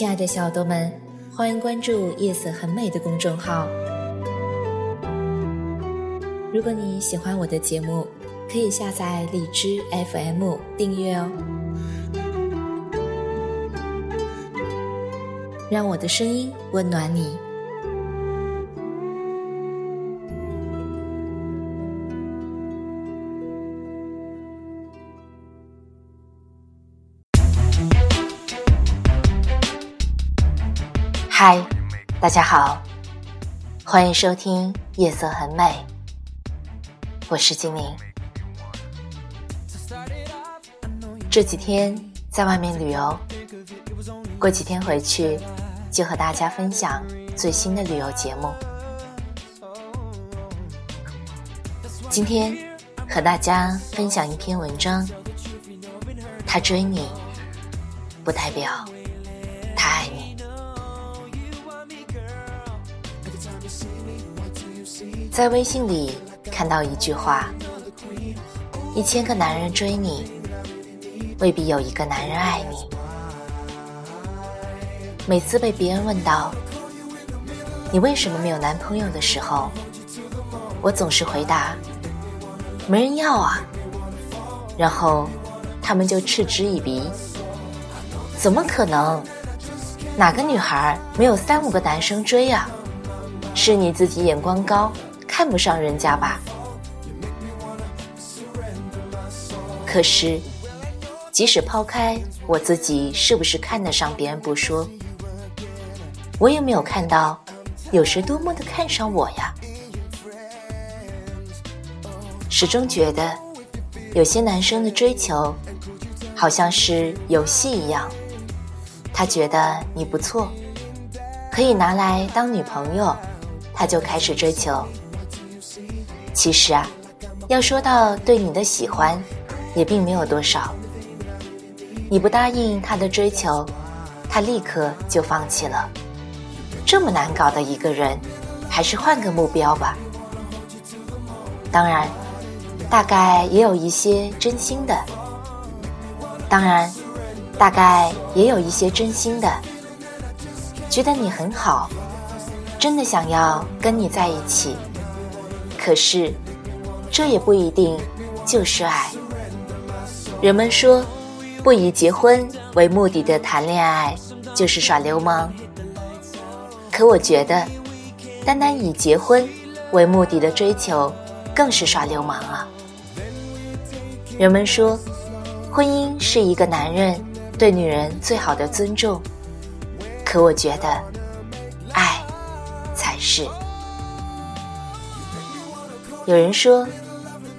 亲爱的小豆们，欢迎关注“夜色很美”的公众号。如果你喜欢我的节目，可以下载荔枝 FM 订阅哦，让我的声音温暖你。嗨，大家好，欢迎收听《夜色很美》，我是精灵。这几天在外面旅游，过几天回去就和大家分享最新的旅游节目。今天和大家分享一篇文章，他追你，不代表在微信里看到一句话：一千个男人追你，未必有一个男人爱你。每次被别人问到你为什么没有男朋友的时候，我总是回答：没人要啊。然后他们就嗤之以鼻：怎么可能？哪个女孩没有三五个男生追啊？是你自己眼光高。看不上人家吧？可是，即使抛开我自己是不是看得上别人不说，我也没有看到有谁多么的看上我呀。始终觉得，有些男生的追求，好像是游戏一样。他觉得你不错，可以拿来当女朋友，他就开始追求。其实啊，要说到对你的喜欢，也并没有多少。你不答应他的追求，他立刻就放弃了。这么难搞的一个人，还是换个目标吧。当然，大概也有一些真心的。当然，大概也有一些真心的，觉得你很好，真的想要跟你在一起。可是，这也不一定就是爱。人们说，不以结婚为目的的谈恋爱就是耍流氓。可我觉得，单单以结婚为目的的追求，更是耍流氓啊。人们说，婚姻是一个男人对女人最好的尊重。可我觉得，爱才是。有人说，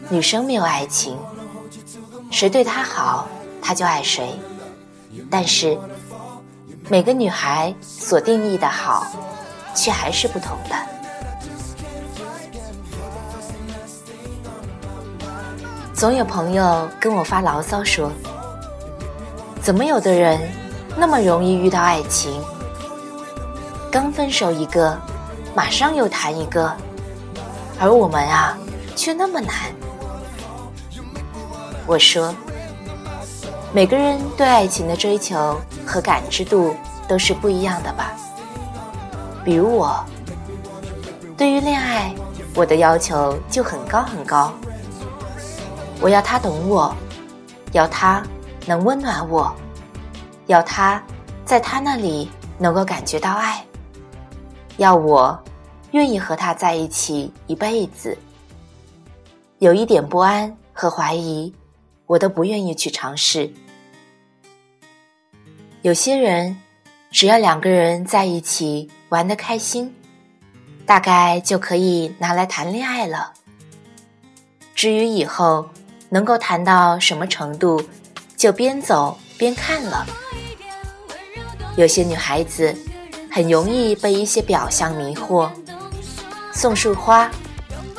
女生没有爱情，谁对她好，她就爱谁。但是，每个女孩所定义的好，却还是不同的。总有朋友跟我发牢骚说：“怎么有的人那么容易遇到爱情？刚分手一个，马上又谈一个。”而我们啊，却那么难。我说，每个人对爱情的追求和感知度都是不一样的吧。比如我，对于恋爱，我的要求就很高很高。我要他懂我，要他能温暖我，要他在他那里能够感觉到爱，要我。愿意和他在一起一辈子，有一点不安和怀疑，我都不愿意去尝试。有些人，只要两个人在一起玩的开心，大概就可以拿来谈恋爱了。至于以后能够谈到什么程度，就边走边看了。有些女孩子很容易被一些表象迷惑，送束花，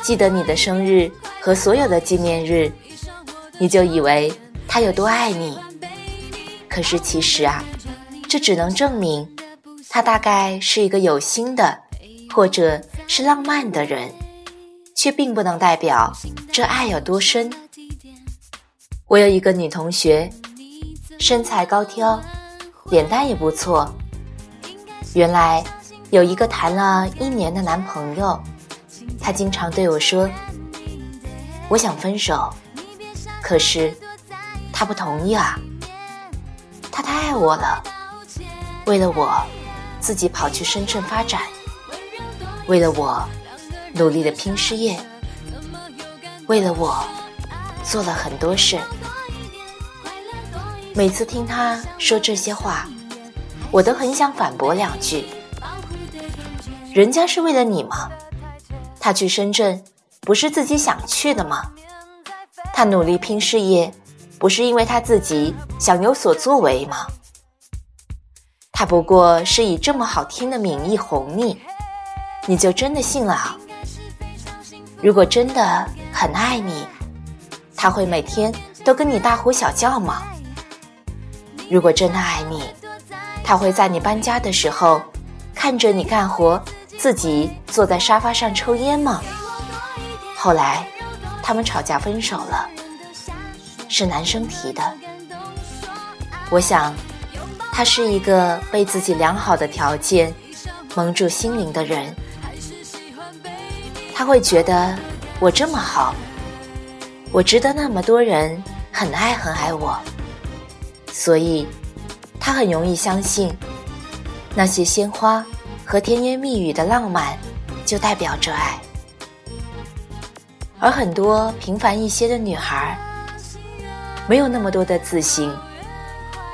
记得你的生日和所有的纪念日，你就以为他有多爱你。可是其实啊，这只能证明他大概是一个有心的，或者是浪漫的人，却并不能代表这爱有多深。我有一个女同学，身材高挑。脸蛋也不错。原来有一个谈了一年的男朋友，他经常对我说：“我想分手。”可是他不同意啊。他太爱我了，为了我，自己跑去深圳发展；为了我，努力的拼事业；为了我，做了很多事。每次听他说这些话，我都很想反驳两句。人家是为了你吗？他去深圳不是自己想去的吗？他努力拼事业，不是因为他自己想有所作为吗？他不过是以这么好听的名义哄你，你就真的信了啊？如果真的很爱你，他会每天都跟你大呼小叫吗？如果真的爱你，他会在你搬家的时候看着你干活，自己坐在沙发上抽烟吗？后来，他们吵架分手了，是男生提的。我想，他是一个被自己良好的条件蒙住心灵的人。他会觉得我这么好，我值得那么多人很爱很爱我。所以，他很容易相信，那些鲜花和甜言蜜语的浪漫就代表着爱。而很多平凡一些的女孩，没有那么多的自信，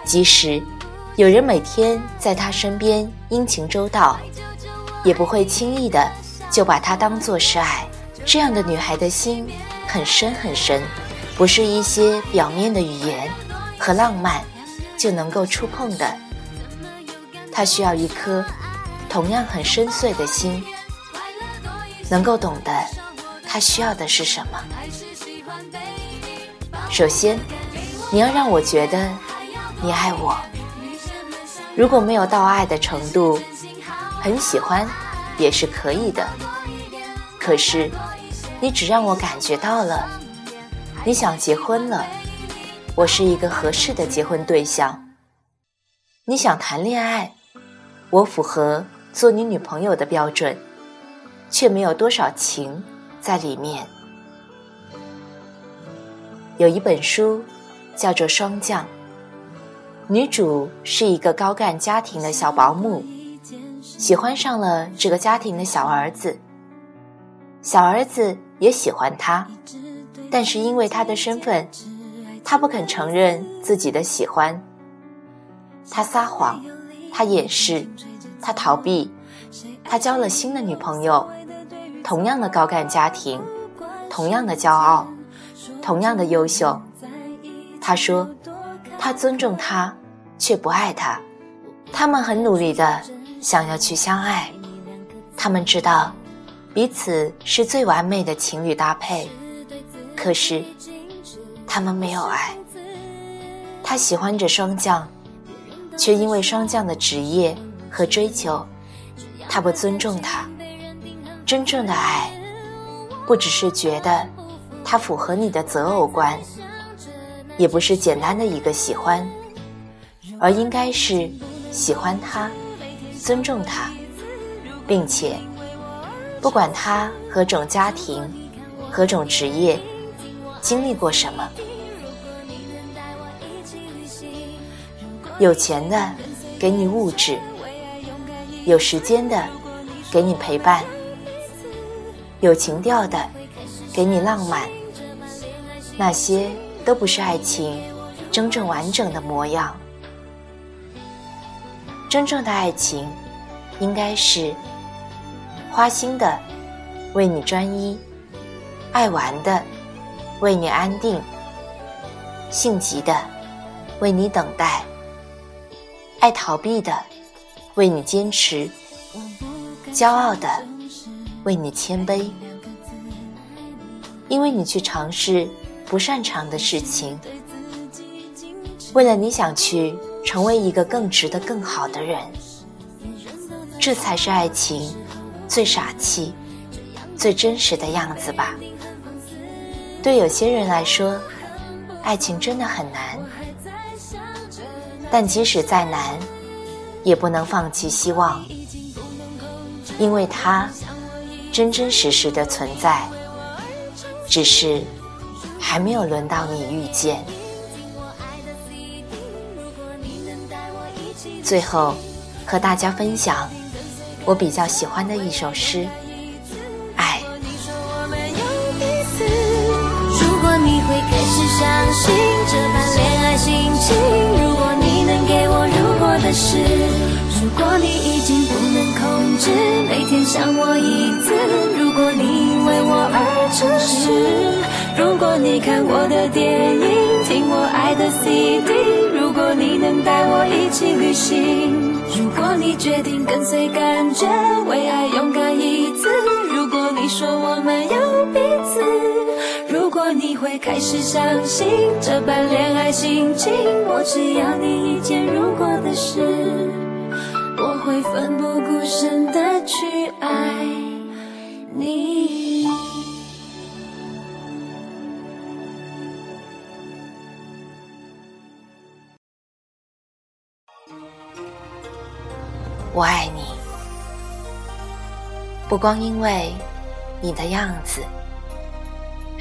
即使有人每天在她身边殷勤周到，也不会轻易的就把她当做是爱。这样的女孩的心很深很深，不是一些表面的语言。和浪漫就能够触碰的，他需要一颗同样很深邃的心，能够懂得他需要的是什么。首先，你要让我觉得你爱我。如果没有到爱的程度，很喜欢也是可以的。可是，你只让我感觉到了，你想结婚了。我是一个合适的结婚对象。你想谈恋爱，我符合做你女朋友的标准，却没有多少情在里面。有一本书叫做《霜降》，女主是一个高干家庭的小保姆，喜欢上了这个家庭的小儿子。小儿子也喜欢她，但是因为她的身份。他不肯承认自己的喜欢，他撒谎，他掩饰，他逃避，他交了新的女朋友，同样的高干家庭，同样的骄傲，同样的优秀。他说，他尊重他，却不爱他。他们很努力的想要去相爱，他们知道彼此是最完美的情侣搭配，可是。他们没有爱，他喜欢着霜降，却因为霜降的职业和追求，他不尊重他。真正的爱，不只是觉得他符合你的择偶观，也不是简单的一个喜欢，而应该是喜欢他，尊重他，并且不管他何种家庭，何种职业。经历过什么？有钱的给你物质，有时间的给你陪伴，有情调的给你浪漫，那些都不是爱情真正完整的模样。真正的爱情，应该是花心的为你专一，爱玩的。为你安定，性急的为你等待，爱逃避的为你坚持，骄傲的为你谦卑，因为你去尝试不擅长的事情，为了你想去成为一个更值得、更好的人，这才是爱情最傻气、最真实的样子吧。对有些人来说，爱情真的很难。但即使再难，也不能放弃希望，因为它真真实实的存在，只是还没有轮到你遇见。最后，和大家分享我比较喜欢的一首诗《爱》。如果你会开始相信是，如果你已经不能控制每天想我一次，如果你因为我而诚实，如果你看我的电影，听我爱的 CD，如果你能带我一起旅行，如果你决定跟随感觉，为爱勇敢一次，如果你说我们有彼此，你会开始相信这般恋爱心情，我只要你一件如果的事，我会奋不顾身的去爱你。我爱你，不光因为你的样子。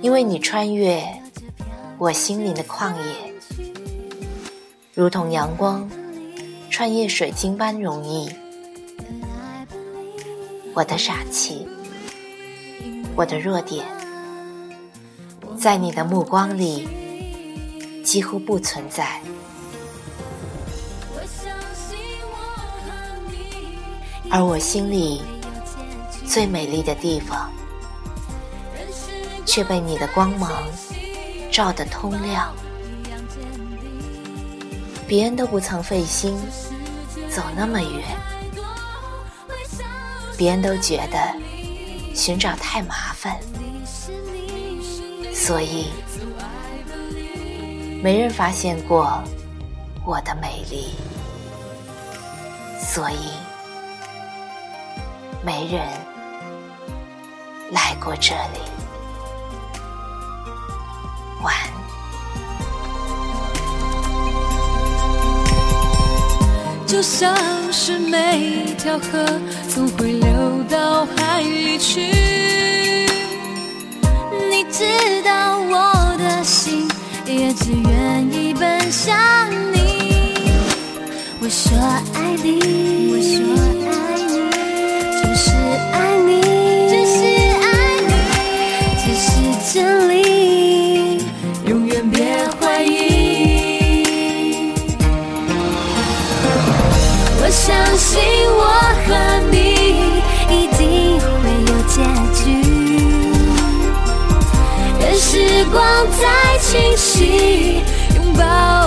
因为你穿越我心灵的旷野，如同阳光穿越水晶般容易。我的傻气，我的弱点，在你的目光里几乎不存在，而我心里最美丽的地方。却被你的光芒照得通亮，别人都不曾费心走那么远，别人都觉得寻找太麻烦，所以没人发现过我的美丽，所以没人来过这里。就像是每条河总会流到海里去，你知道我的心也只愿意奔向你。我说爱你，我说清晰，拥抱